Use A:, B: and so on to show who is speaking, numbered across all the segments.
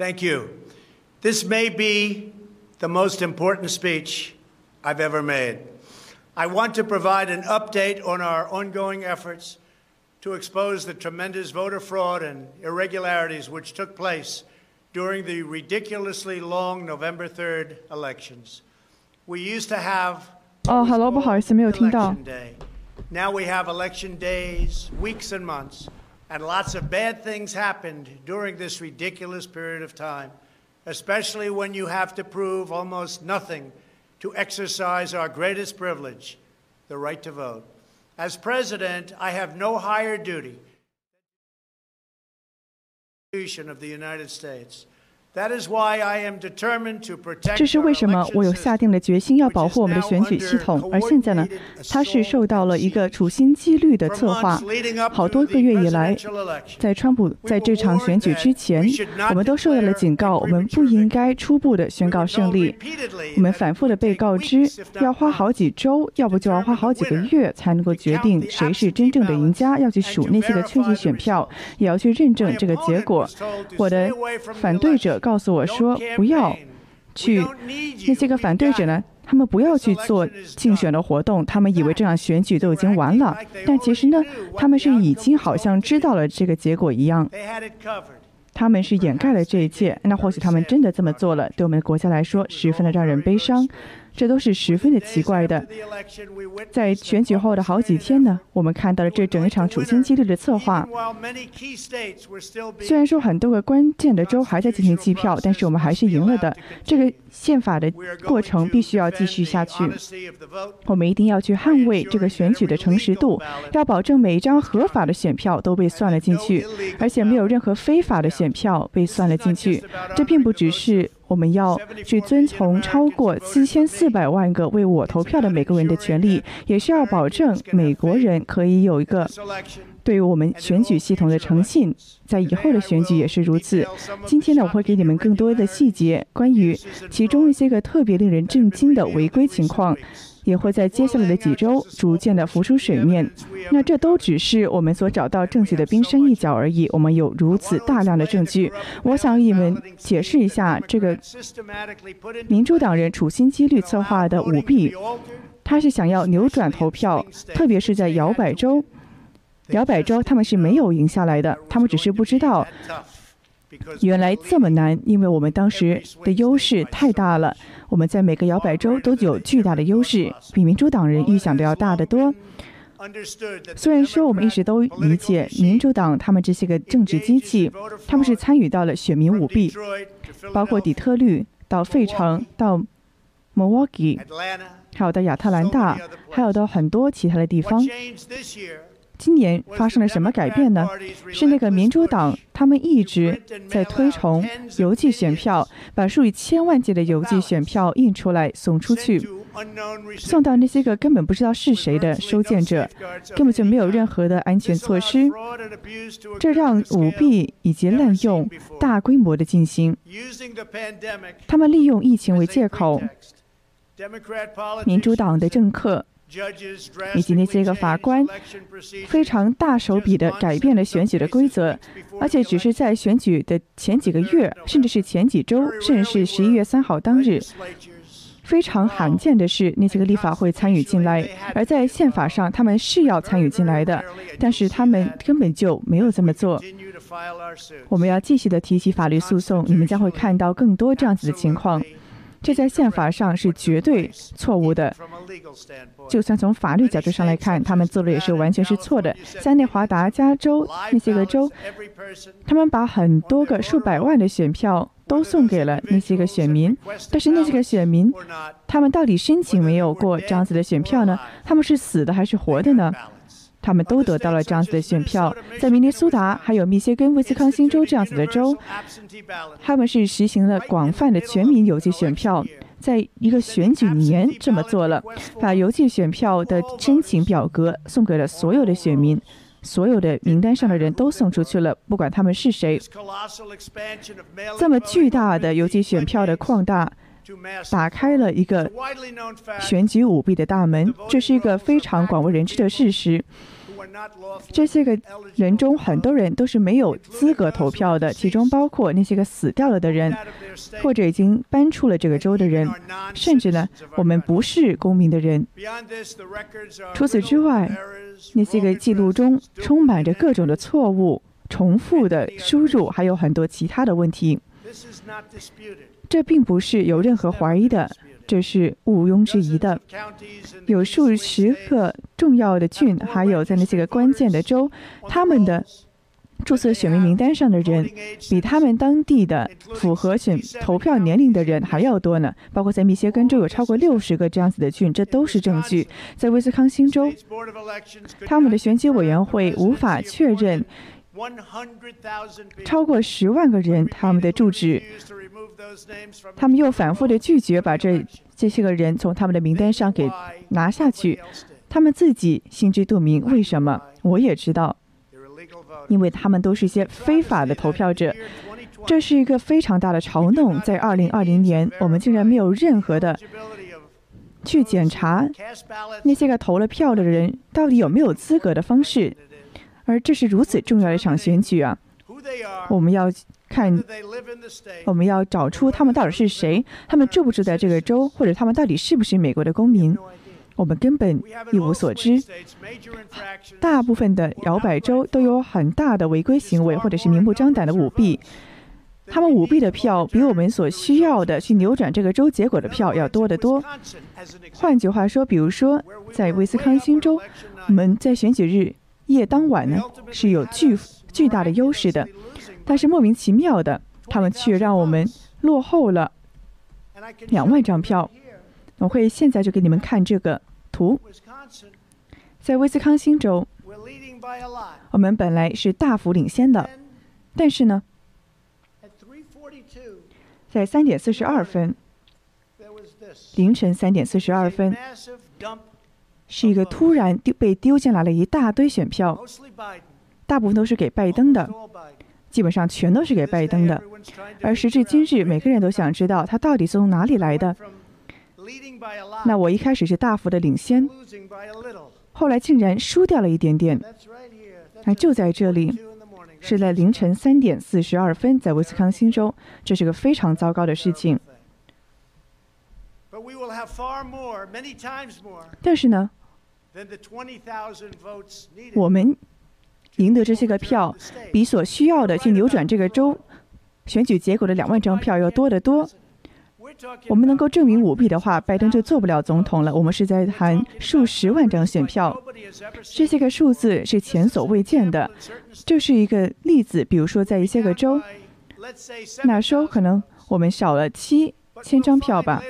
A: Thank you. This may be the most important speech I've ever made. I want to provide an update on our ongoing efforts to expose the tremendous voter fraud and irregularities which took place during the ridiculously long November 3rd elections. We used to have
B: 哦，Hello，不好意思，没有听到。
A: election day. Now we have election days, weeks and months, and lots of bad things happened during this ridiculous period of time, especially when you have to prove almost nothing to exercise our greatest privilege, the right to vote. As president, I have no higher duty of the United States. That is why I am determined to protect
B: 这是为什么我有下定了决心要保护我们的选举系统，而现在呢，它是受到了一个处心积虑的策划。好多个月以来，在川普在这场选举之前，我们都受到了警告，我们不应该初步的宣告胜利。我们反复的被告知，要花好几周，要不就要花好几个月才能够决定谁是真正的赢家，要去数那些的缺席选票，也要去认证这个结果。我的反对者告诉我说，不要去那些个反对者呢，他们不要去做竞选的活动，他们以为这场选举都已经完了，但其实呢，他们是已经好像知道了这个结果一样。他们是掩盖了这一切，那或许他们真的这么做了，对我们的国家来说十分的让人悲伤，这都是十分的奇怪的。在选举后的好几天呢，我们看到了这整一场处心积虑的策划。虽然说很多个关键的州还在进行计票，但是我们还是赢了的。这个宪法的过程必须要继续下去。我们一定要去捍卫这个选举的诚实度，要保证每一张合法的选票都被算了进去，而且没有任何非法的选票被算了进去。这并不只是我们要去遵从超过七千四百万个为我投票的美国人的权利，也是要保证美国人可以有一个对于我们选举系统的诚信。在以后的选举也是如此。今天呢，我会给你们更多的细节，关于其中一些个特别令人震惊的违规情况。也会在接下来的几周逐渐的浮出水面。那这都只是我们所找到证据的冰山一角而已。我们有如此大量的证据，我想你们解释一下这个民主党人处心积虑策划的舞弊。他是想要扭转投票，特别是在摇摆州。摇摆州他们是没有赢下来的，他们只是不知道。原来这么难，因为我们当时的优势太大了。我们在每个摇摆州都有巨大的优势，比民主党人预想的要大得多。虽然说我们一直都理解民主党他们这些个政治机器，他们是参与到了选民舞弊，包括底特律到费城到 Milwaukee，还有到亚特兰大，还有到很多其他的地方。今年发生了什么改变呢？是那个民主党，他们一直在推崇邮寄选票，把数以千万计的邮寄选票印出来送出去，送到那些个根本不知道是谁的收件者，根本就没有任何的安全措施，这让舞弊以及滥用大规模的进行。他们利用疫情为借口，民主党的政客。以及那些个法官非常大手笔的改变了选举的规则，而且只是在选举的前几个月，甚至是前几周，甚至是十一月三号当日，非常罕见的是那些个立法会参与进来，而在宪法上他们是要参与进来的，但是他们根本就没有这么做。我们要继续的提起法律诉讼，你们将会看到更多这样子的情况。这在宪法上是绝对错误的，就算从法律角度上来看，他们做的也是完全是错的。在内华达、加州那些个州，他们把很多个数百万的选票都送给了那些个选民，但是那些个选民，他们到底申请没有过这样子的选票呢？他们是死的还是活的呢？他们都得到了这样子的选票，在明尼苏达、还有密歇根、威斯康星州这样子的州，他们是实行了广泛的全民邮寄选票，在一个选举年这么做了，把邮寄选票的申请表格送给了所有的选民，所有的名单上的人都送出去了，不管他们是谁。这么巨大的邮寄选票的扩大。打开了一个选举舞弊的大门，这是一个非常广为人知的事实。这些个人中，很多人都是没有资格投票的，其中包括那些个死掉了的人，或者已经搬出了这个州的人，甚至呢，我们不是公民的人。除此之外，那些个记录中充满着各种的错误、重复的输入，还有很多其他的问题。这并不是有任何怀疑的。这是毋庸置疑的。有数十个重要的郡，还有在那些个关键的州，他们的注册选民名单上的人，比他们当地的符合选投票年龄的人还要多呢。包括在密歇根州有超过六十个这样子的郡，这都是证据。在威斯康星州，他们的选举委员会无法确认。超过十万个人，他们的住址，他们又反复的拒绝把这这些个人从他们的名单上给拿下去，他们自己心知肚明。为什么？我也知道，因为他们都是一些非法的投票者。这是一个非常大的嘲弄。在二零二零年，我们竟然没有任何的去检查那些个投了票的人到底有没有资格的方式。而这是如此重要的一场选举啊！我们要看，我们要找出他们到底是谁，他们住不住在这个州，或者他们到底是不是美国的公民，我们根本一无所知。大部分的摇摆州都有很大的违规行为，或者是明目张胆的舞弊。他们舞弊的票比我们所需要的去扭转这个州结果的票要多得多。换句话说，比如说在威斯康星州，我们在选举日。夜当晚呢是有巨巨大的优势的，但是莫名其妙的，他们却让我们落后了两万张票。我会现在就给你们看这个图，在威斯康星州，我们本来是大幅领先的，但是呢，在三点四十二分，凌晨三点四十二分。是一个突然丢被丢进来了一大堆选票，大部分都是给拜登的，基本上全都是给拜登的。而时至今日，每个人都想知道他到底是从哪里来的。那我一开始是大幅的领先，后来竟然输掉了一点点。那就在这里，是在凌晨三点四十二分，在威斯康星州，这是个非常糟糕的事情。但是呢？我们赢得这些个票，比所需要的去扭转这个州选举结果的两万张票要多得多。我们能够证明舞弊的话，拜登就做不了总统了。我们是在谈数十万张选票，这些个数字是前所未见的。这是一个例子，比如说在一些个州，那州可能我们少了七。千张票吧，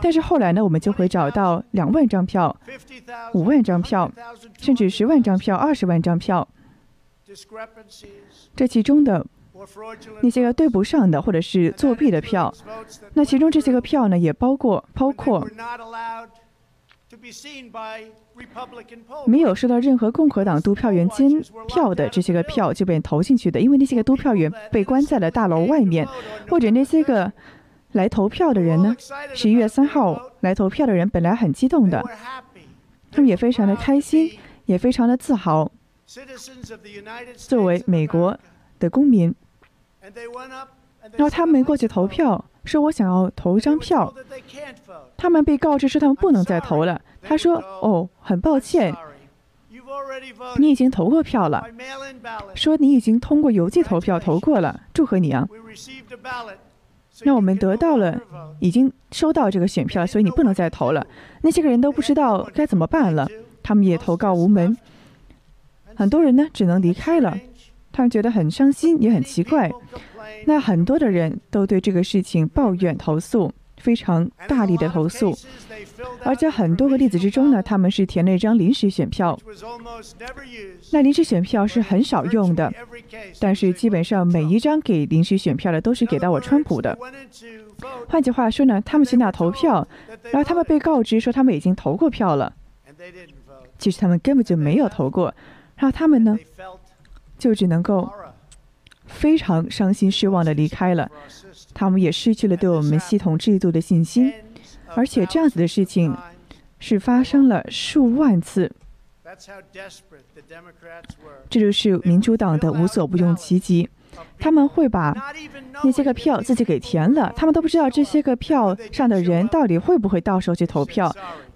B: 但是后来呢，我们就会找到两万张票、五万张票，甚至十万张票、二十万张票。这其中的那些个对不上的，或者是作弊的票，那其中这些个票呢，也包括包括没有收到任何共和党督票员监票的这些个票就被投进去的，因为那些个督票员被关在了大楼外面，或者那些个。来投票的人呢？十一月三号来投票的人本来很激动的，他们也非常的开心，也非常的自豪。作为美国的公民，然后他们过去投票，说我想要投一张票。他们被告知说他们不能再投了。他说：“哦，很抱歉，你已经投过票了。说你已经通过邮寄投票投过了，祝贺你啊。”那我们得到了，已经收到这个选票，所以你不能再投了。那些个人都不知道该怎么办了，他们也投告无门。很多人呢，只能离开了。他们觉得很伤心，也很奇怪。那很多的人都对这个事情抱怨投诉。非常大力的投诉，而且很多个例子之中呢，他们是填了一张临时选票。那临时选票是很少用的，但是基本上每一张给临时选票的都是给到我川普的。换句话说呢，他们去那投票，然后他们被告知说他们已经投过票了，其实他们根本就没有投过，然后他们呢，就只能够非常伤心失望的离开了。他们也失去了对我们系统制度的信心，而且这样子的事情是发生了数万次。这就是民主党的无所不用其极。他们会把那些个票自己给填了，他们都不知道这些个票上的人到底会不会到时候去投票。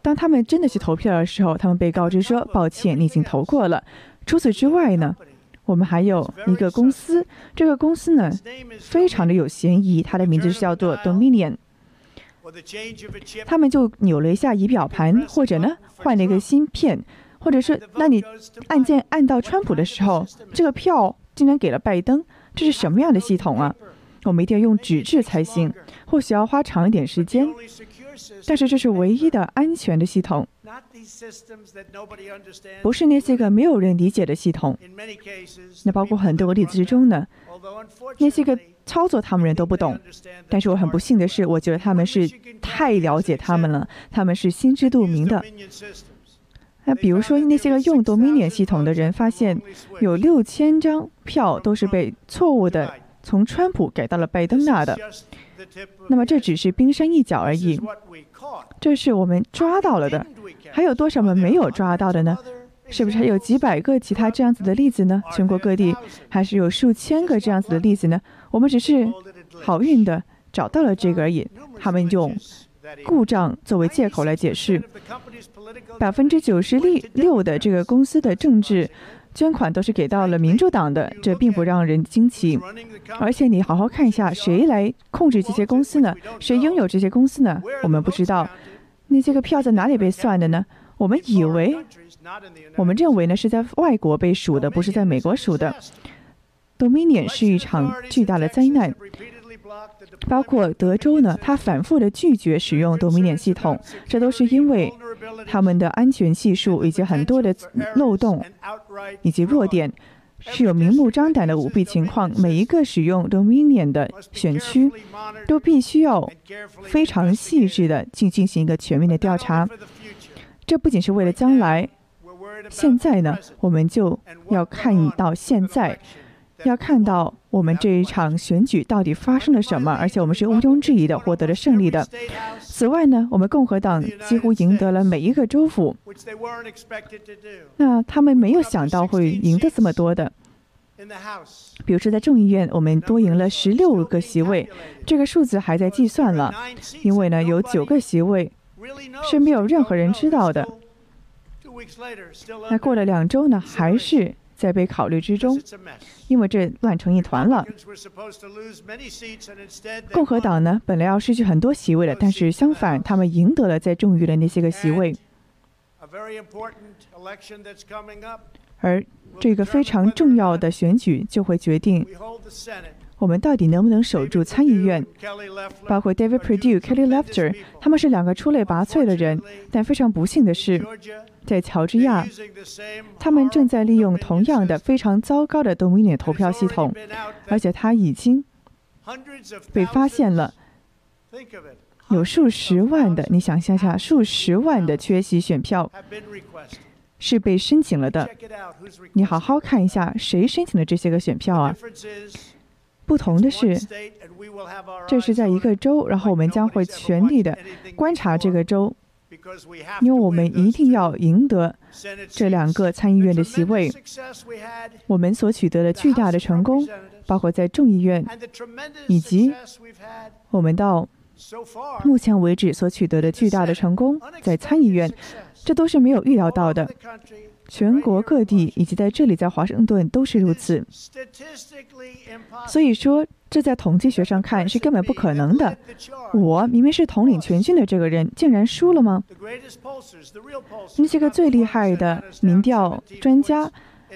B: 当他们真的去投票的时候，他们被告知说：“抱歉，你已经投过了。”除此之外呢，我们还有一个公司，这个公司呢非常的有嫌疑，它的名字是叫做 Dominion。他们就扭了一下仪表盘，或者呢换了一个芯片，或者是那你按键按到川普的时候，这个票竟然给了拜登。这是什么样的系统啊？我们一定要用纸质才行，或许要花长一点时间。但是这是唯一的安全的系统，不是那些个没有人理解的系统。那包括很多个例子之中呢，那些个操作他们人都不懂。但是我很不幸的是，我觉得他们是太了解他们了，他们是心知肚明的。那比如说那些个用 Dominion 系统的人发现，有六千张票都是被错误的从川普改到了拜登那的。那么这只是冰山一角而已，这是我们抓到了的。还有多少我们没有抓到的呢？是不是还有几百个其他这样子的例子呢？全国各地还是有数千个这样子的例子呢？我们只是好运的找到了这个而已。他们用故障作为借口来解释。百分之九十六的这个公司的政治捐款都是给到了民主党的，这并不让人惊奇。而且你好好看一下，谁来控制这些公司呢？谁拥有这些公司呢？我们不知道。那这个票在哪里被算的呢？我们以为，我们认为呢是在外国被数的，不是在美国数的。Dominion 是一场巨大的灾难。包括德州呢，它反复的拒绝使用 Dominion 系统，这都是因为他们的安全系数以及很多的漏洞以及弱点，是有明目张胆的舞弊情况。每一个使用 Dominion 的选区，都必须要非常细致的进进行一个全面的调查。这不仅是为了将来，现在呢，我们就要看到现在。要看到我们这一场选举到底发生了什么，而且我们是毋庸置疑的获得了胜利的。此外呢，我们共和党几乎赢得了每一个州府，那他们没有想到会赢得这么多的。比如说在众议院，我们多赢了十六个席位，这个数字还在计算了，因为呢有九个席位是没有任何人知道的。那过了两周呢，还是。在被考虑之中，因为这乱成一团了。共和党呢，本来要失去很多席位的，但是相反，他们赢得了在众议院的那些个席位。而这个非常重要的选举就会决定我们到底能不能守住参议院。包括 David Perdue、Kelly Lefter，他们是两个出类拔萃的人，但非常不幸的是。在乔治亚，他们正在利用同样的非常糟糕的 Dominion 投票系统，而且他已经被发现了，有数十万的，你想象下，数十万的缺席选票是被申请了的。你好好看一下，谁申请的这些个选票啊？不同的是，这是在一个州，然后我们将会全力的观察这个州。因为我们一定要赢得这两个参议院的席位，我们所取得的巨大的成功，包括在众议院，以及我们到目前为止所取得的巨大的成功在参议院，这都是没有预料到的。全国各地以及在这里，在华盛顿都是如此。所以说。这在统计学上看是根本不可能的。我明明是统领全军的这个人，竟然输了吗？那些个最厉害的民调专家。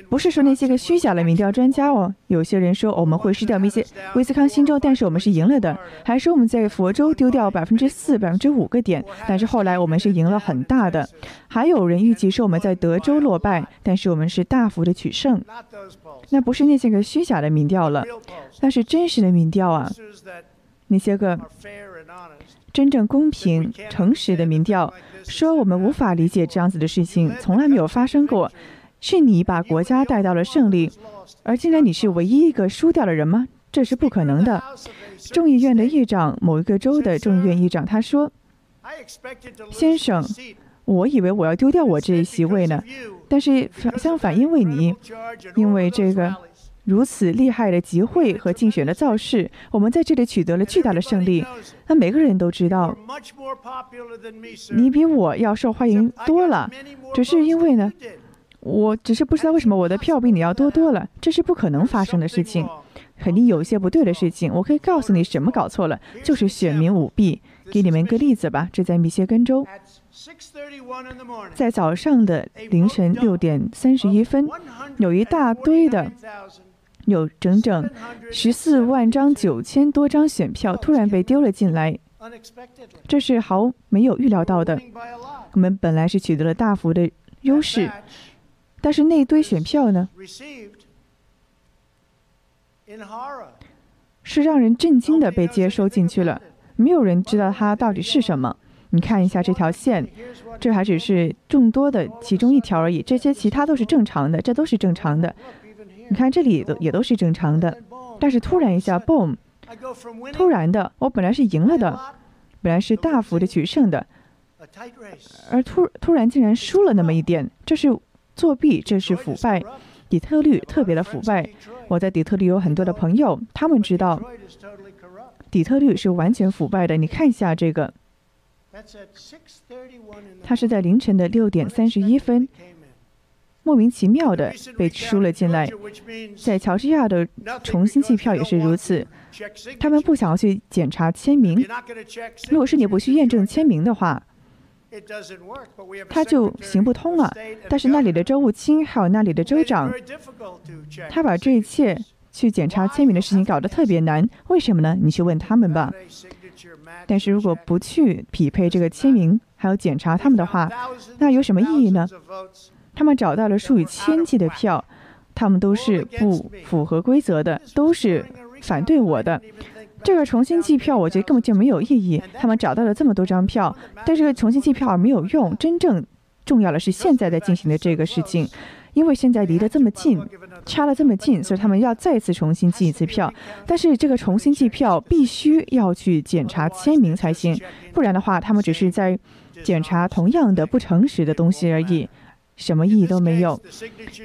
B: 不是说那些个虚假的民调专家哦，有些人说我们会失掉一些威斯康星州，但是我们是赢了的；还说我们在佛州丢掉百分之四、百分之五个点，但是后来我们是赢了很大的。还有人预计说我们在德州落败，但是我们是大幅的取胜。那不是那些个虚假的民调了，那是真实的民调啊！那些个真正公平、诚实的民调说我们无法理解这样子的事情，从来没有发生过。是你把国家带到了胜利，而竟然你是唯一一个输掉的人吗？这是不可能的。众议院的议长，某一个州的众议院议长，他说：“先生，我以为我要丢掉我这一席位呢，但是相反，因为你因为这个如此厉害的集会和竞选的造势，我们在这里取得了巨大的胜利。那每个人都知道，你比我要受欢迎多了。只是因为呢，我只是不知道为什么我的票比你要多多了，这是不可能发生的事情。肯定有一些不对的事情。我可以告诉你什么搞错了，就是选民舞弊。给你们个例子吧，这在密歇根州。在早上的凌晨六点三十一分，有一大堆的，有整整十四万张九千多张选票突然被丢了进来，这是毫没有预料到的。我们本来是取得了大幅的优势，但是那堆选票呢，是让人震惊的被接收进去了，没有人知道它到底是什么。你看一下这条线，这还只是众多的其中一条而已。这些其他都是正常的，这都是正常的。你看这里都也都是正常的，但是突然一下，boom！突然的，我本来是赢了的，本来是大幅的取胜的，而突突然竟然输了那么一点，这是作弊，这是腐败。底特律特别的腐败。我在底特律有很多的朋友，他们知道底特律是完全腐败的。你看一下这个。他是在凌晨的六点三十一分，莫名其妙的被输了进来。在乔治亚的重新计票也是如此，他们不想要去检查签名。如果是你不去验证签名的话，他就行不通了。但是那里的州务卿还有那里的州长，他把这一切去检查签名的事情搞得特别难。为什么呢？你去问他们吧。但是如果不去匹配这个签名，还有检查他们的话，那有什么意义呢？他们找到了数以千计的票，他们都是不符合规则的，都是反对我的。这个重新计票，我觉得根本就没有意义。他们找到了这么多张票，但是重新计票没有用。真正重要的是现在在进行的这个事情。因为现在离得这么近，差了这么近，所以他们要再次重新寄一次票。但是这个重新寄票必须要去检查签名才行，不然的话，他们只是在检查同样的不诚实的东西而已，什么意义都没有。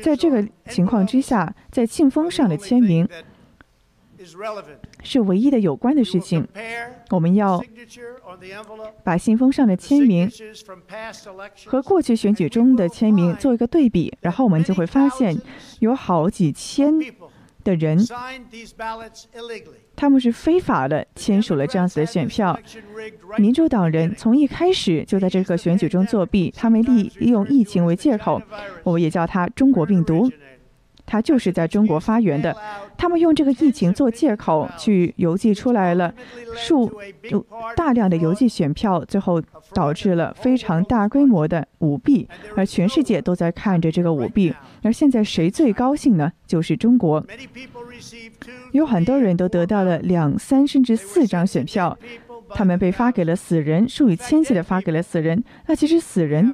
B: 在这个情况之下，在信封上的签名。是唯一的有关的事情。我们要把信封上的签名和过去选举中的签名做一个对比，然后我们就会发现有好几千的人，他们是非法的签署了这样子的选票。民主党人从一开始就在这个选举中作弊，他们利用疫情为借口，我也叫它“中国病毒”。它就是在中国发源的，他们用这个疫情做借口去邮寄出来了数大量的邮寄选票，最后导致了非常大规模的舞弊，而全世界都在看着这个舞弊。而现在谁最高兴呢？就是中国，有很多人都得到了两三甚至四张选票，他们被发给了死人，数以千计的发给了死人。那其实死人，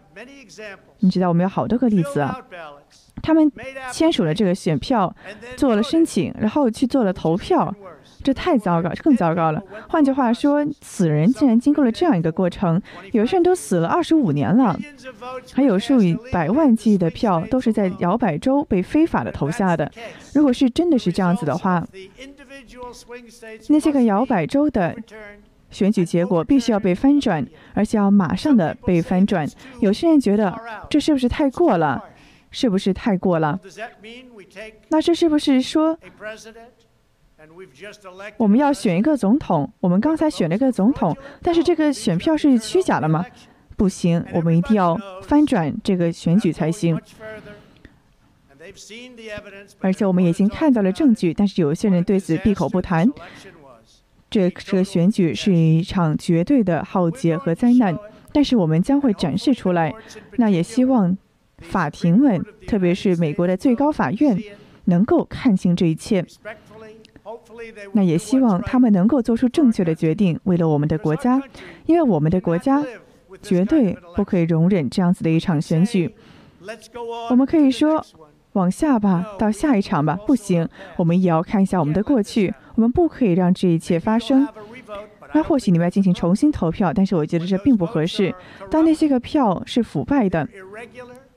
B: 你知道我们有好多个例子啊。他们签署了这个选票，做了申请，然后去做了投票，这太糟糕，更糟糕了。换句话说，死人竟然经过了这样一个过程，有些人都死了二十五年了，还有数以百万计的票都是在摇摆州被非法的投下的。如果是真的是这样子的话，那些个摇摆州的选举结果必须要被翻转，而且要马上的被翻转。有些人觉得这是不是太过了？是不是太过了？那这是不是说我们要选一个总统？我们刚才选了一个总统，但是这个选票是虚假的吗？不行，我们一定要翻转这个选举才行。而且我们已经看到了证据，但是有些人对此闭口不谈。这这个选举是一场绝对的浩劫和灾难，但是我们将会展示出来。那也希望。法庭们，特别是美国的最高法院，能够看清这一切。那也希望他们能够做出正确的决定，为了我们的国家，因为我们的国家绝对不可以容忍这样子的一场选举。我们可以说往下吧，到下一场吧，不行，我们也要看一下我们的过去。我们不可以让这一切发生。那或许你们要进行重新投票，但是我觉得这并不合适。当那些个票是腐败的。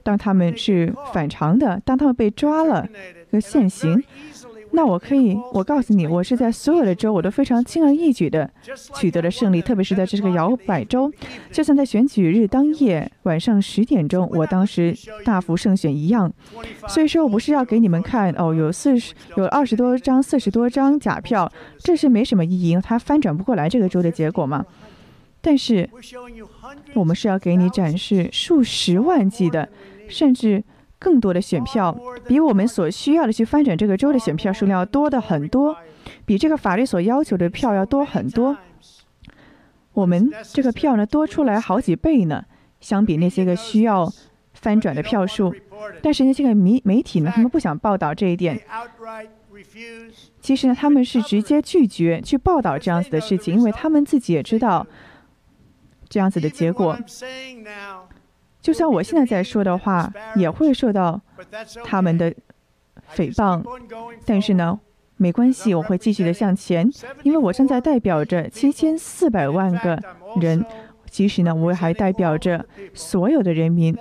B: 当他们是反常的，当他们被抓了和现行。那我可以，我告诉你，我是在所有的州，我都非常轻而易举的取得了胜利，特别是在这个摇摆州，就像在选举日当夜晚上十点钟，我当时大幅胜选一样。所以说我不是要给你们看哦，有四十、有二十多张、四十多张假票，这是没什么意义，它翻转不过来这个州的结果嘛。但是我们是要给你展示数十万计的，甚至。更多的选票比我们所需要的去翻转这个州的选票数量要多的很多，比这个法律所要求的票要多很多。我们这个票呢多出来好几倍呢，相比那些个需要翻转的票数。但是那些个媒媒体呢，他们不想报道这一点。其实呢，他们是直接拒绝去报道这样子的事情，因为他们自己也知道这样子的结果。就算我现在在说的话，也会受到他们的诽谤，但是呢，没关系，我会继续的向前，因为我正在代表着七千四百万个人，其实呢，我还代表着所有的人民，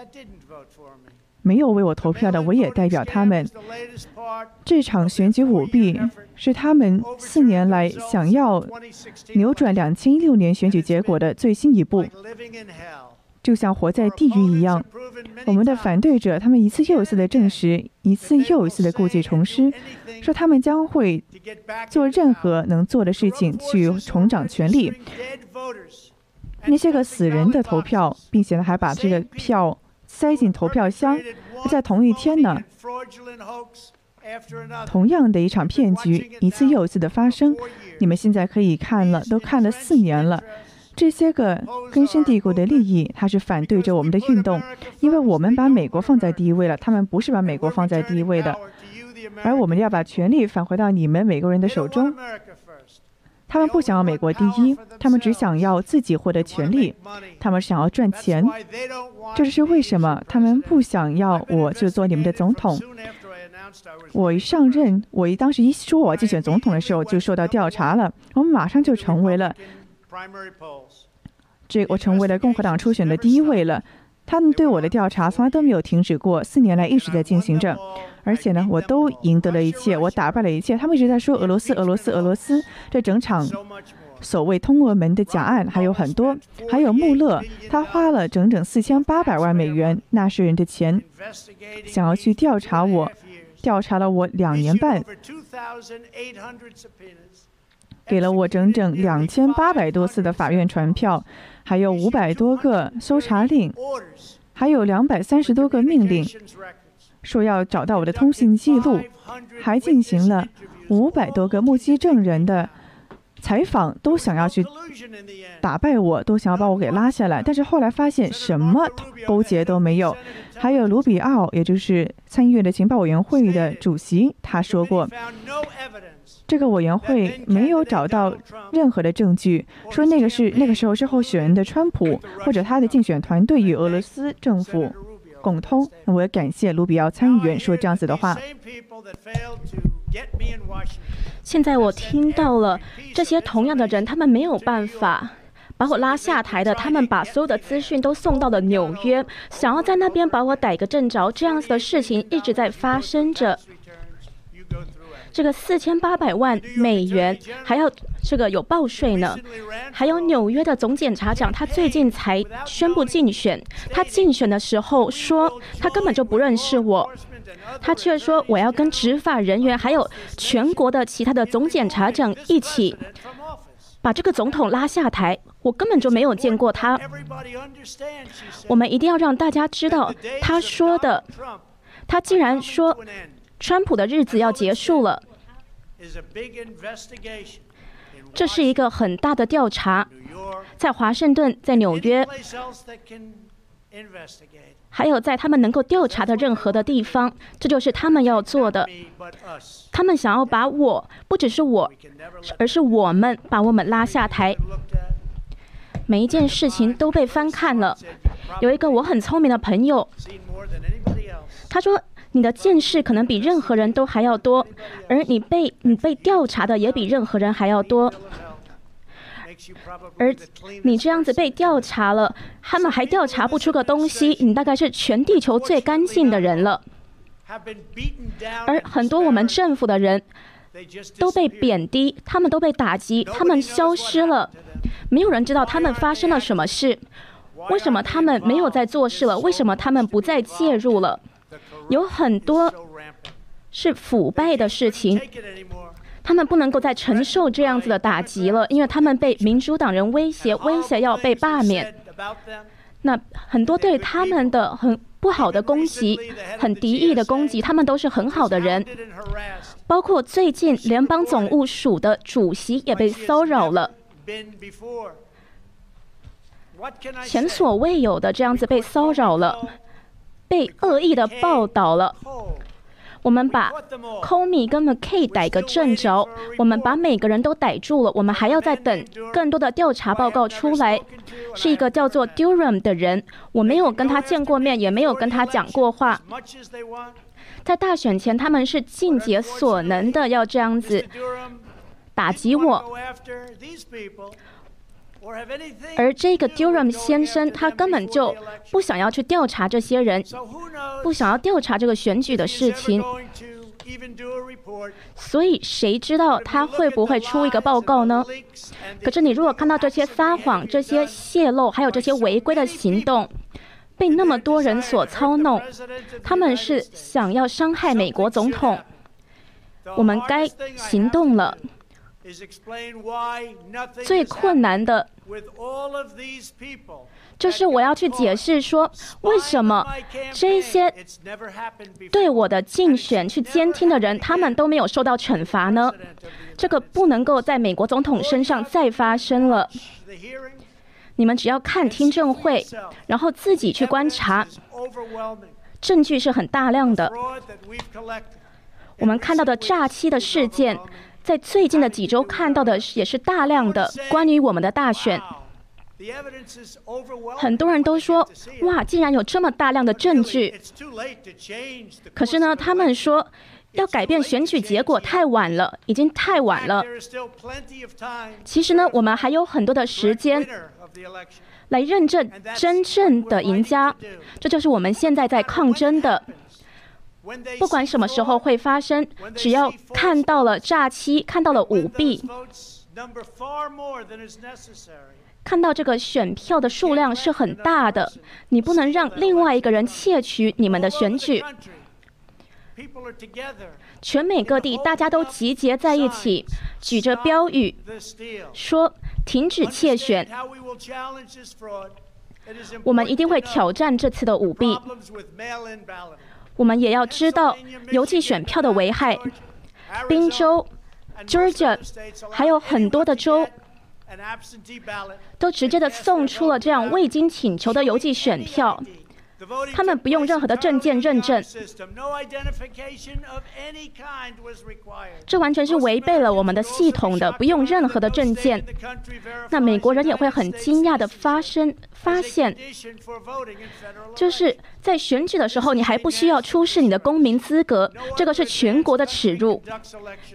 B: 没有为我投票的，我也代表他们。这场选举舞弊是他们四年来想要扭转两千一六年选举结果的最新一步。就像活在地狱一样，我们的反对者他们一次又一次的证实，一次又一次的故技重施，说他们将会做任何能做的事情去重掌权力。那些个死人的投票，并且呢还把这个票塞进投票箱，在同一天呢，同样的一场骗局一次又一次的发生。你们现在可以看了，都看了四年了。这些个根深蒂固的利益，它是反对着我们的运动，因为我们把美国放在第一位了，他们不是把美国放在第一位的，而我们要把权力返回到你们美国人的手中。他们不想要美国第一，他们只想要自己获得权利，他们想要赚钱。这就是为什么他们不想要我就做你们的总统。我一上任，我一当时一说我要竞选总统的时候，就受到调查了，我们马上就成为了。这我成为了共和党初选的第一位了。他们对我的调查从来都没有停止过，四年来一直在进行着。而且呢，我都赢得了一切，我打败了一切。他们一直在说俄罗斯，俄罗斯，俄罗斯。这整场所谓通俄门的假案还有很多，还有穆勒，他花了整整四千八百万美元纳税人的钱，想要去调查我，调查了我两年半。给了我整整两千八百多次的法院传票，还有五百多个搜查令，还有两百三十多个命令，说要找到我的通信记录，还进行了五百多个目击证人的采访，都想要去打败我，都想要把我给拉下来。但是后来发现什么勾结都没有。还有卢比奥，也就是参议院的情报委员会的主席，他说过。这个委员会没有找到任何的证据，说那个是那个时候是候选人的川普或者他的竞选团队与俄罗斯政府共通。那我也感谢卢比奥参议员说这样子的话。
C: 现在我听到了这些同样的人，他们没有办法把我拉下台的，他们把所有的资讯都送到了纽约，想要在那边把我逮个正着。这样子的事情一直在发生着。这个四千八百万美元还要这个有报税呢，还有纽约的总检察长，他最近才宣布竞选。他竞选的时候说，他根本就不认识我，他却说我要跟执法人员还有全国的其他的总检察长一起把这个总统拉下台。我根本就没有见过他。我们一定要让大家知道，他说的，他竟然说。川普的日子要结束了，这是一个很大的调查，在华盛顿、在纽约，还有在他们能够调查的任何的地方，这就是他们要做的。他们想要把我，不只是我，而是我们把我们拉下台。每一件事情都被翻看了。有一个我很聪明的朋友，他说。你的见识可能比任何人都还要多，而你被你被调查的也比任何人还要多。而你这样子被调查了，他们还调查不出个东西，你大概是全地球最干净的人了。而很多我们政府的人都被贬低，他们都被打击，他们消失了，没有人知道他们发生了什么事，为什么他们没有在做事了？为什么他们不再介入了？有很多是腐败的事情，他们不能够再承受这样子的打击了，因为他们被民主党人威胁，威胁要被罢免。那很多对他们的很。不好的攻击，很敌意的攻击，他们都是很好的人。包括最近联邦总务署的主席也被骚扰了，前所未有的这样子被骚扰了，被恶意的报道了。我们把 Comey 跟 McKay 逮个正着，我们把每个人都逮住了，我们还要再等更多的调查报告出来。是一个叫做 Durham 的人，我没有跟他见过面，也没有跟他讲过话。在大选前，他们是尽解所能的要这样子打击我。而这个 Durham 先生，他根本就不想要去调查这些人，不想要调查这个选举的事情。所以谁知道他会不会出一个报告呢？可是你如果看到这些撒谎、这些泄露，还有这些违规的行动，被那么多人所操弄，他们是想要伤害美国总统，我们该行动了。最困难的，就是我要去解释说，为什么这些对我的竞选去监听的人，他们都没有受到惩罚呢？这个不能够在美国总统身上再发生了。你们只要看听证会，然后自己去观察，证据是很大量的。我们看到的诈欺的事件。在最近的几周看到的也是大量的关于我们的大选，很多人都说哇，竟然有这么大量的证据。可是呢，他们说要改变选举结果太晚了，已经太晚了。其实呢，我们还有很多的时间来认证真正的赢家，这就是我们现在在抗争的。不管什么时候会发生，只要看到了诈欺，看到了舞弊，看到这个选票的数量是很大的，你不能让另外一个人窃取你们的选举。全美各地大家都集结在一起，举着标语说停止窃选。我们一定会挑战这次的舞弊。我们也要知道邮寄选票的危害。宾州、Georgia，还有很多的州，都直接的送出了这样未经请求的邮寄选票。他们不用任何的证件认证，这完全是违背了我们的系统的，不用任何的证件。那美国人也会很惊讶的发生发现，就是在选举的时候，你还不需要出示你的公民资格，这个是全国的耻辱。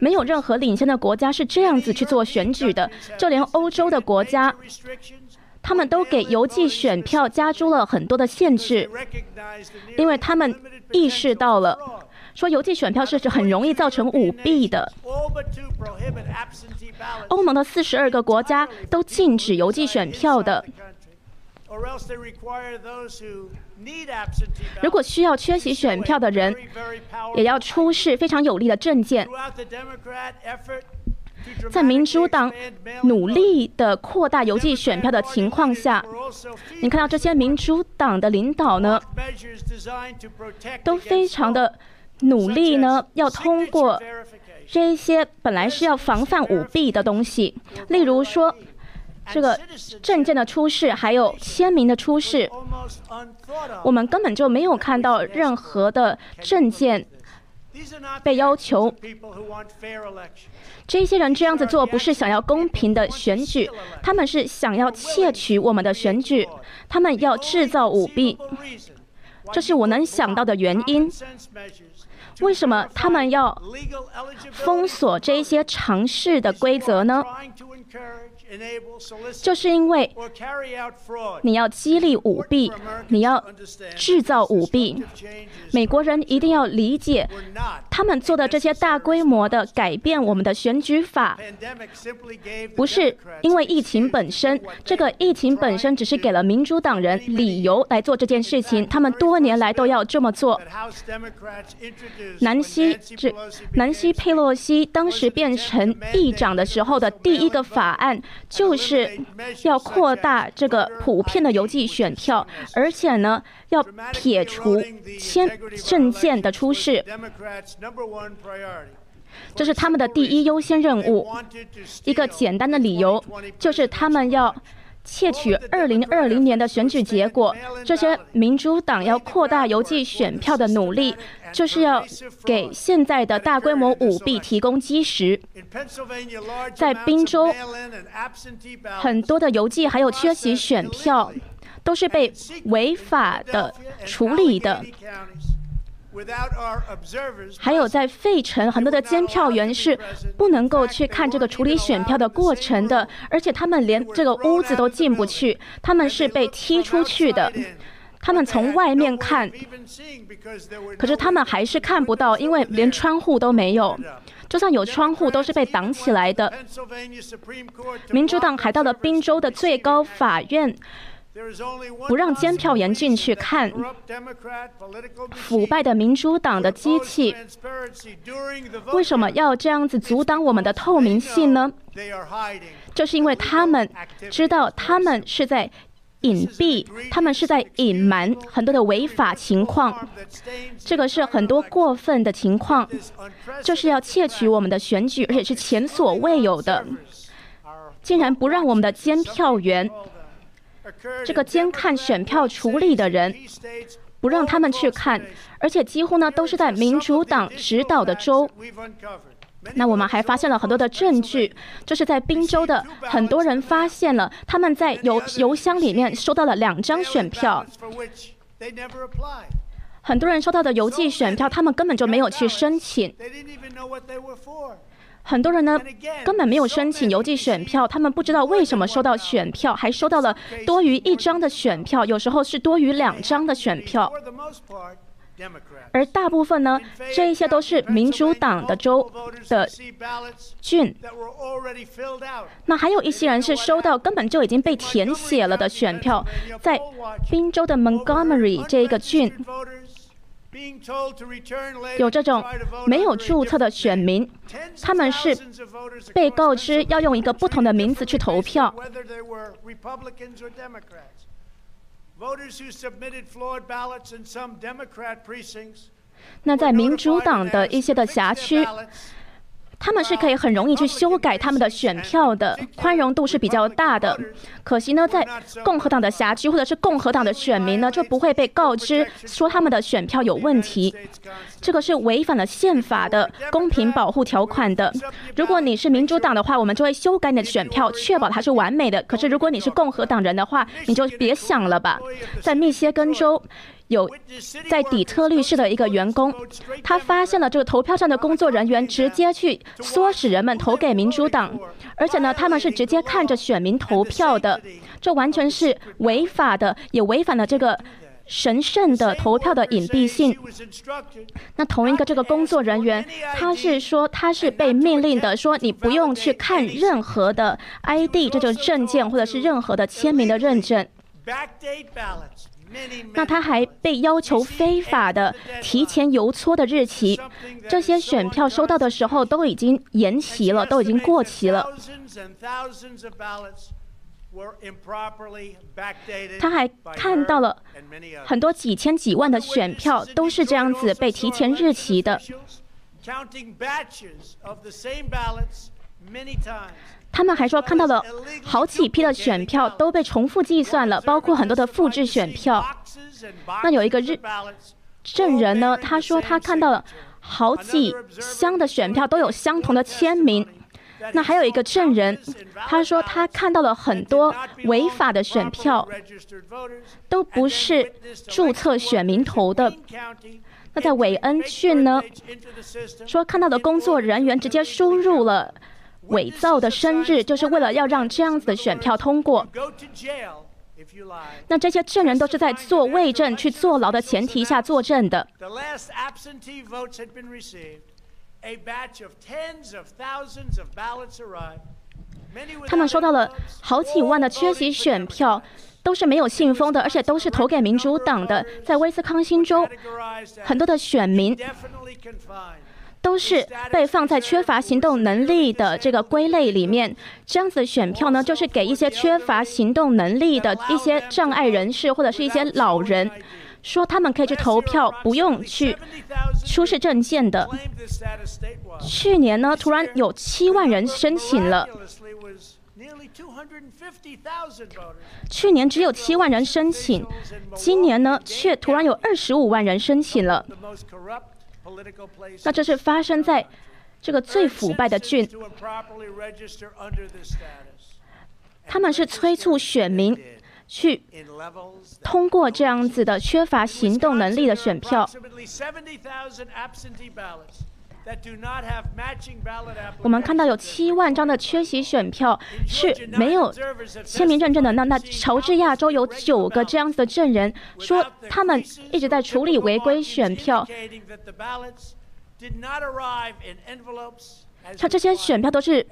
C: 没有任何领先的国家是这样子去做选举的，就连欧洲的国家。他们都给邮寄选票加诸了很多的限制，因为他们意识到了，说邮寄选票是很容易造成舞弊的。欧盟的四十二个国家都禁止邮寄选票的。如果需要缺席选票的人，也要出示非常有力的证件。在民主党努力的扩大邮寄选票的情况下，你看到这些民主党的领导呢，都非常的努力呢，要通过这些本来是要防范舞弊的东西，例如说这个证件的出示，还有签名的出示，我们根本就没有看到任何的证件被要求。这些人这样子做不是想要公平的选举，他们是想要窃取我们的选举，他们要制造舞弊，这是我能想到的原因。为什么他们要封锁这些尝试的规则呢？就是因为你要激励舞弊，你要制造舞弊。美国人一定要理解，他们做的这些大规模的改变我们的选举法，不是因为疫情本身。这个疫情本身只是给了民主党人理由来做这件事情，他们多年来都要这么做。南希这南希佩洛西当时变成议长的时候的第一个法案，就是要扩大这个普遍的邮寄选票，而且呢，要撇除签证件的出示，这是他们的第一优先任务。一个简单的理由就是他们要。窃取二零二零年的选举结果，这些民主党要扩大邮寄选票的努力，就是要给现在的大规模舞弊提供基石。在宾州，很多的邮寄还有缺席选票，都是被违法的处理的。还有在费城，很多的监票员是不能够去看这个处理选票的过程的，而且他们连这个屋子都进不去，他们是被踢出去的。他们从外面看，可是他们还是看不到，因为连窗户都没有，就算有窗户都是被挡起来的。民主党还到了宾州的最高法院。不让监票员进去看腐败的民主党的机器，为什么要这样子阻挡我们的透明性呢？就是因为他们知道他们是在隐蔽，他们是在隐瞒很多的违法情况，这个是很多过分的情况，就是要窃取我们的选举，而且是前所未有的，竟然不让我们的监票员。这个监看选票处理的人不让他们去看，而且几乎呢都是在民主党指导的州。那我们还发现了很多的证据，就是在宾州的很多人发现了他们在邮邮箱里面收到了两张选票，很多人收到的邮寄选票，他们根本就没有去申请。很多人呢根本没有申请邮寄选票，他们不知道为什么收到选票，还收到了多余一张的选票，有时候是多余两张的选票。而大部分呢，这一些都是民主党的州的郡。那还有一些人是收到根本就已经被填写了的选票，在宾州的 Montgomery 这一个郡。有这种没有注册的选民，他们是被告知要用一个不同的名字去投票。那在民主党的一些的辖区。他们是可以很容易去修改他们的选票的，宽容度是比较大的。可惜呢，在共和党的辖区或者是共和党的选民呢，就不会被告知说他们的选票有问题。这个是违反了宪法的公平保护条款的。如果你是民主党的话，我们就会修改你的选票，确保它是完美的。可是如果你是共和党人的话，你就别想了吧。在密歇根州。有在底特律市的一个员工，他发现了这个投票站的工作人员直接去唆使人们投给民主党，而且呢，他们是直接看着选民投票的，这完全是违法的，也违反了这个神圣的投票的隐蔽性。那同一个这个工作人员，他是说他是被命令的，说你不用去看任何的 ID 这种证件或者是任何的签名的认证。那他还被要求非法的提前邮戳的日期，这些选票收到的时候都已经延期了，都已经过期了。他还看到了很多几千几万的选票都是这样子被提前日期的。他们还说看到了好几批的选票都被重复计算了，包括很多的复制选票。那有一个日证人呢，他说他看到了好几箱的选票都有相同的签名。那还有一个证人，他说他看到了很多违法的选票，都不是注册选民投的。那在韦恩郡呢，说看到的工作人员直接输入了。伪造的生日，就是为了要让这样子的选票通过。那这些证人都是在做伪证、去坐牢的前提下作证的。他们收到了好几万的缺席选票，都是没有信封的，而且都是投给民主党的。在威斯康星州，很多的选民。都是被放在缺乏行动能力的这个归类里面。这样子的选票呢，就是给一些缺乏行动能力的一些障碍人士或者是一些老人，说他们可以去投票，不用去出示证件的。去年呢，突然有七万人申请了。去年只有七万人申请，今年呢，却突然有二十五万人申请了。那这是发生在这个最腐败的郡，他们是催促选民去通过这样子的缺乏行动能力的选票。我们看到有七万张的缺席选票是没有签名认证的。那那乔治亚州有九个这样子的证人说，他们一直在处理违规选票。像这些选票都是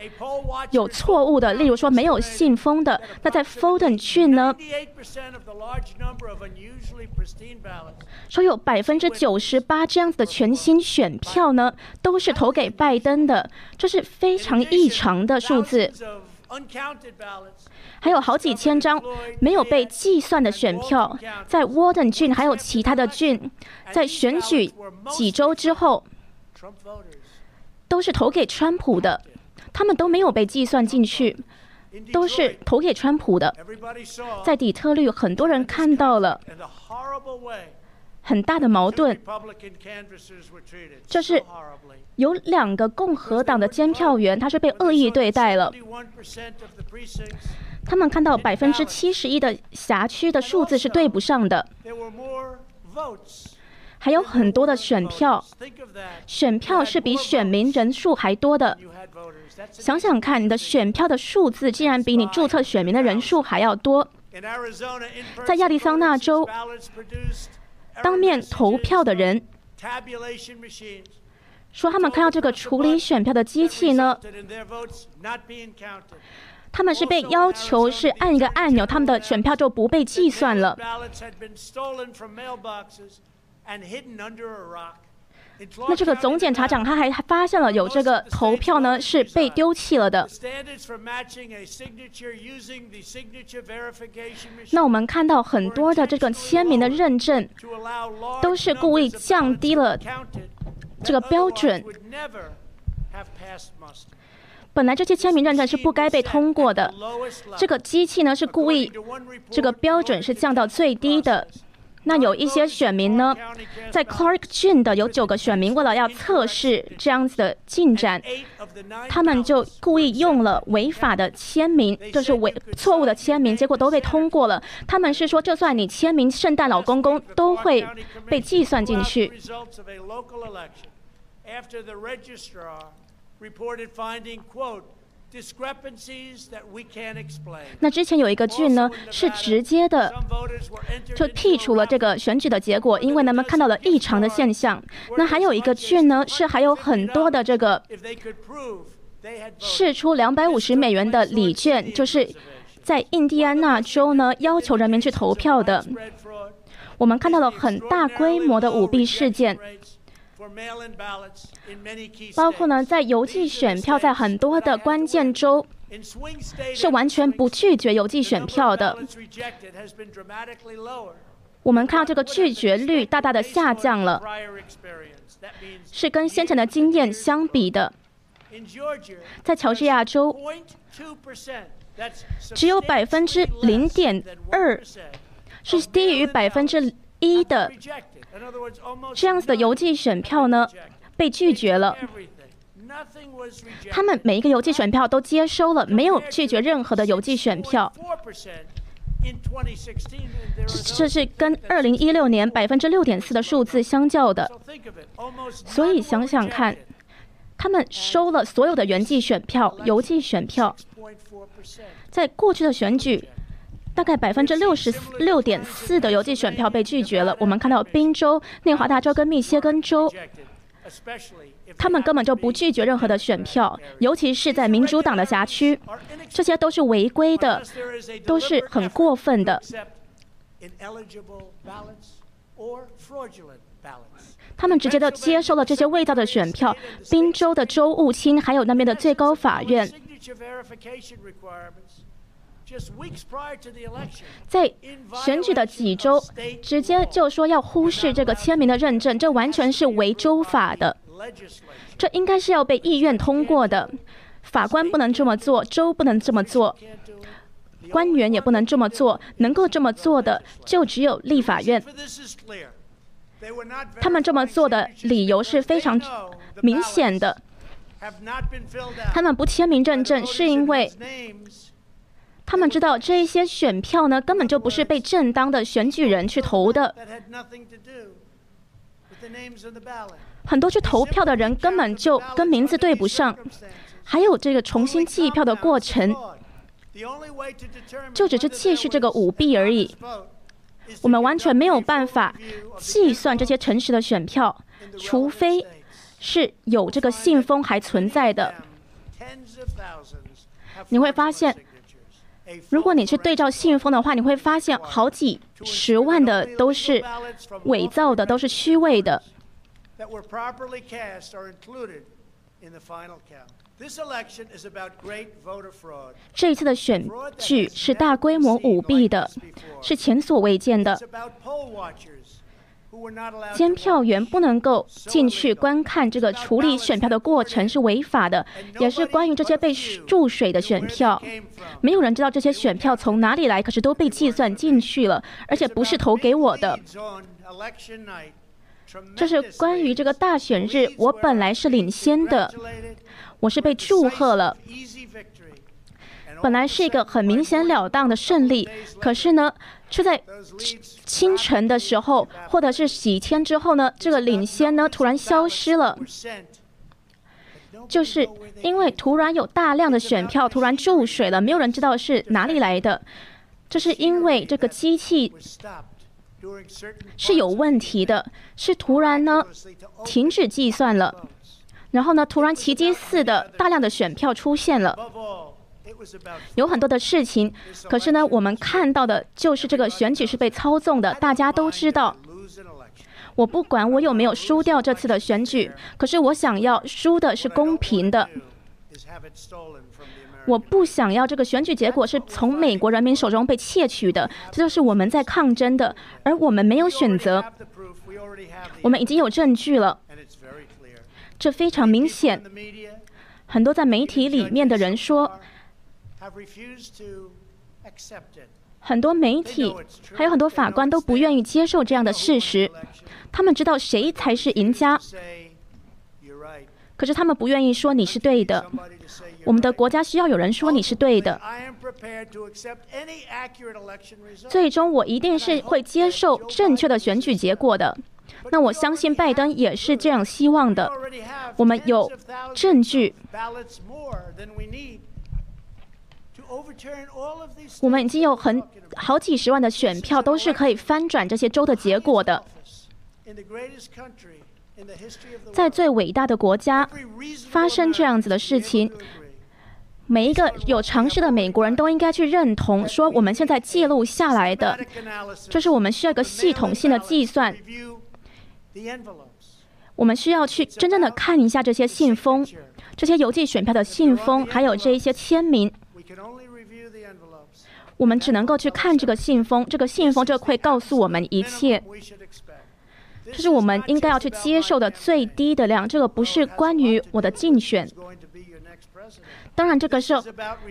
C: 有错误的，例如说没有信封的。那在 Fulton 郡呢，说有百分之九十八这样子的全新选票呢，都是投给拜登的，这是非常异常的数字。还有好几千张没有被计算的选票，在 Warden 郡还有其他的郡，在选举几周之后。都是投给川普的，他们都没有被计算进去，都是投给川普的。在底特律，很多人看到了很大的矛盾，就是有两个共和党的监票员，他是被恶意对待了。他们看到百分之七十一的辖区的数字是对不上的。还有很多的选票，选票是比选民人数还多的。想想看，你的选票的数字竟然比你注册选民的人数还要多。在亚利桑那州，当面投票的人说，他们看到这个处理选票的机器呢，他们是被要求是按一个按钮，他们的选票就不被计算了。那这个总检察长他还发现了有这个投票呢是被丢弃了的。那我们看到很多的这个签名的认证都是故意降低了这个标准。本来这些签名认证是不该被通过的，这个机器呢是故意这个标准是降到最低的。那有一些选民呢，在 Clark 郡的有九个选民，为了要测试这样子的进展，他们就故意用了违法的签名，就是违错误的签名，结果都被通过了。他们是说，就算你签名圣诞老公公，都会被计算进去。那之前有一个郡呢，是直接的就剔除了这个选举的结果，因为他们看到了异常的现象。那还有一个郡呢，是还有很多的这个试出两百五十美元的礼券，就是在印第安纳州呢要求人民去投票的。我们看到了很大规模的舞弊事件。包括呢，在邮寄选票，在很多的关键州是完全不拒绝邮寄选票的。我们看到这个拒绝率大大的下降了，是跟先前的经验相比的。在乔治亚州，只有百分之零点二是低于百分之一的。这样子的邮寄选票呢，被拒绝了。他们每一个邮寄选票都接收了，没有拒绝任何的邮寄选票。这是跟二零一六年百分之六点四的数字相较的。所以想想看，他们收了所有的原寄选票、邮寄选票。在过去的选举，大概百分之六十六点四的邮寄选票被拒绝了。我们看到宾州、内华达州跟密歇根州，他们根本就不拒绝任何的选票，尤其是在民主党的辖区，这些都是违规的，都是很过分的。他们直接的接收了这些伪造的选票。宾州的州务卿还有那边的最高法院，在选举的几周，直接就说要忽视这个签名的认证，这完全是违州法的。这应该是要被议院通过的，法官不能这么做，州不能这么做，官员也不能这么做，能够这么做的就只有立法院。他们这么做的理由是非常明显的。他们不签名认证，是因为他们知道这些选票呢，根本就不是被正当的选举人去投的。很多去投票的人根本就跟名字对不上，还有这个重新计票的过程，就只是继续这个舞弊而已。我们完全没有办法计算这些诚实的选票，除非是有这个信封还存在的。你会发现，如果你去对照信封的话，你会发现好几十万的都是伪造的，都是虚伪的。这一次的选举是大规模舞弊的，是前所未见的。监票员不能够进去观看这个处理选票的过程是违法的，也是关于这些被注水的选票。没有人知道这些选票从哪里来，可是都被计算进去了，而且不是投给我的。这是关于这个大选日，我本来是领先的，我是被祝贺了。本来是一个很明显了当的胜利，可是呢，却在清晨的时候，或者是几天之后呢，这个领先呢突然消失了，就是因为突然有大量的选票突然注水了，没有人知道是哪里来的，这是因为这个机器。是有问题的，是突然呢停止计算了，然后呢突然奇迹似的大量的选票出现了，有很多的事情，可是呢我们看到的就是这个选举是被操纵的，大家都知道。我不管我有没有输掉这次的选举，可是我想要输的是公平的。我不想要这个选举结果是从美国人民手中被窃取的，这就是我们在抗争的，而我们没有选择。我们已经有证据了，这非常明显。很多在媒体里面的人说，很多媒体还有很多法官都不愿意接受这样的事实。他们知道谁才是赢家，可是他们不愿意说你是对的。我们的国家需要有人说你是对的。最终，我一定是会接受正确的选举结果的。那我相信拜登也是这样希望的。我们有证据，我们已经有很好几十万的选票，都是可以翻转这些州的结果的。在最伟大的国家发生这样子的事情。每一个有常识的美国人都应该去认同，说我们现在记录下来的，就是我们需要一个系统性的计算。我们需要去真正的看一下这些信封，这些邮寄选票的信封，还有这一些签名。我们只能够去看这个信封，这个信封就会告诉我们一切。这是我们应该要去接受的最低的量。这个不是关于我的竞选。当然，这个是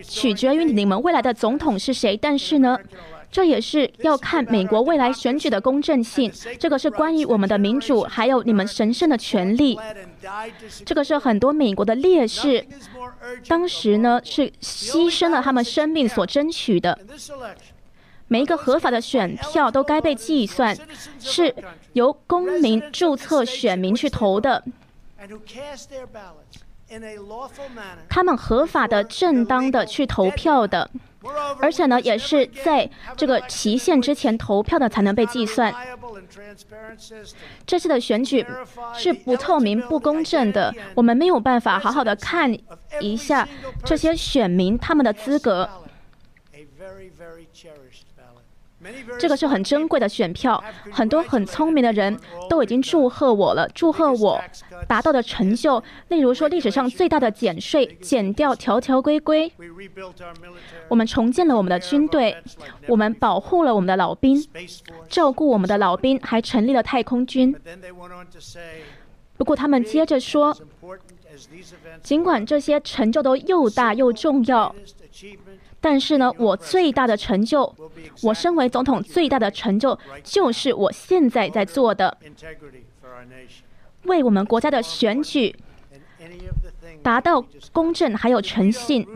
C: 取决于你们未来的总统是谁。但是呢，这也是要看美国未来选举的公正性。这个是关于我们的民主，还有你们神圣的权利。这个是很多美国的烈士，当时呢是牺牲了他们生命所争取的。每一个合法的选票都该被计算，是由公民注册选民去投的。他们合法的、正当的去投票的，而且呢，也是在这个期限之前投票的才能被计算。这次的选举是不透明、不公正的，我们没有办法好好的看一下这些选民他们的资格。这个是很珍贵的选票，很多很聪明的人都已经祝贺我了，祝贺我达到的成就。例如说，历史上最大的减税，减掉条条规规。我们重建了我们的军队，我们保护了我们的老兵，照顾我们的老兵，还成立了太空军。不过他们接着说，尽管这些成就都又大又重要。但是呢，我最大的成就，我身为总统最大的成就，就是我现在在做的，为我们国家的选举达到公正还有诚信。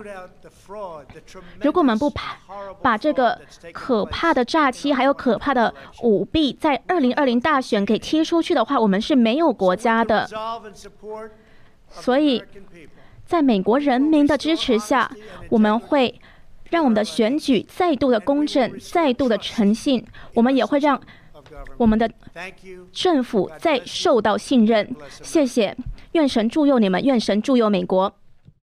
C: 如果我们不把把这个可怕的诈欺还有可怕的舞弊在二零二零大选给踢出去的话，我们是没有国家的。所以，在美国人民的支持下，我们会。让我们的选举再度的公正，再度的诚信，我们也会让我们的政府再受到信任。谢谢，愿神助佑你们，愿神助佑美国。